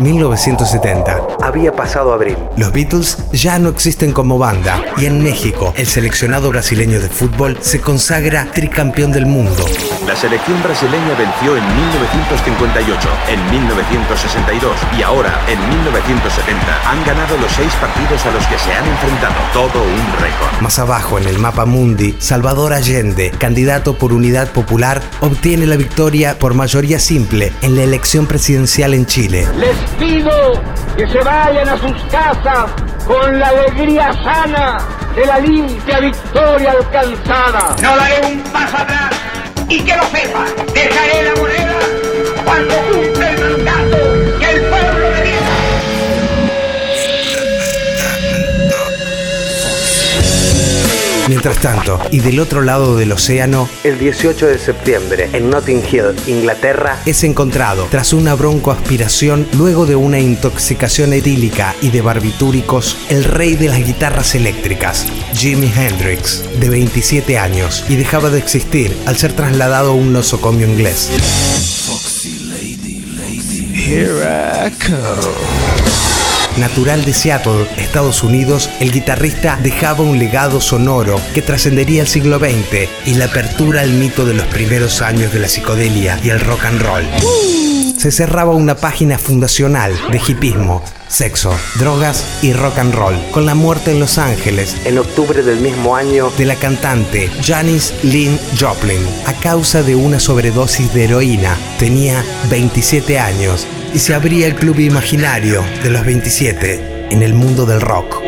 1970. Había pasado abril. Los Beatles ya no existen como banda y en México el seleccionado brasileño de fútbol se consagra tricampeón del mundo. La selección brasileña venció en 1958, en 1962 y ahora en 1970. Han ganado los seis partidos a los que se han enfrentado. Todo un récord. Más abajo en el mapa mundi, Salvador Allende, candidato por Unidad Popular, obtiene la victoria por mayoría simple en la elección presidencial en Chile. Les pido que se vayan a sus casas con la alegría sana de la limpia victoria alcanzada. No daré un paso atrás y que lo sepa, Mientras tanto, y del otro lado del océano, el 18 de septiembre, en Notting Hill, Inglaterra, es encontrado, tras una broncoaspiración, luego de una intoxicación etílica y de barbitúricos, el rey de las guitarras eléctricas, Jimi Hendrix, de 27 años, y dejaba de existir al ser trasladado a un nosocomio inglés. Natural de Seattle, Estados Unidos, el guitarrista dejaba un legado sonoro que trascendería el siglo XX y la apertura al mito de los primeros años de la psicodelia y el rock and roll. Se cerraba una página fundacional de hipismo, sexo, drogas y rock and roll, con la muerte en Los Ángeles en octubre del mismo año de la cantante Janis Lynn Joplin a causa de una sobredosis de heroína. Tenía 27 años y se abría el club imaginario de los 27 en el mundo del rock.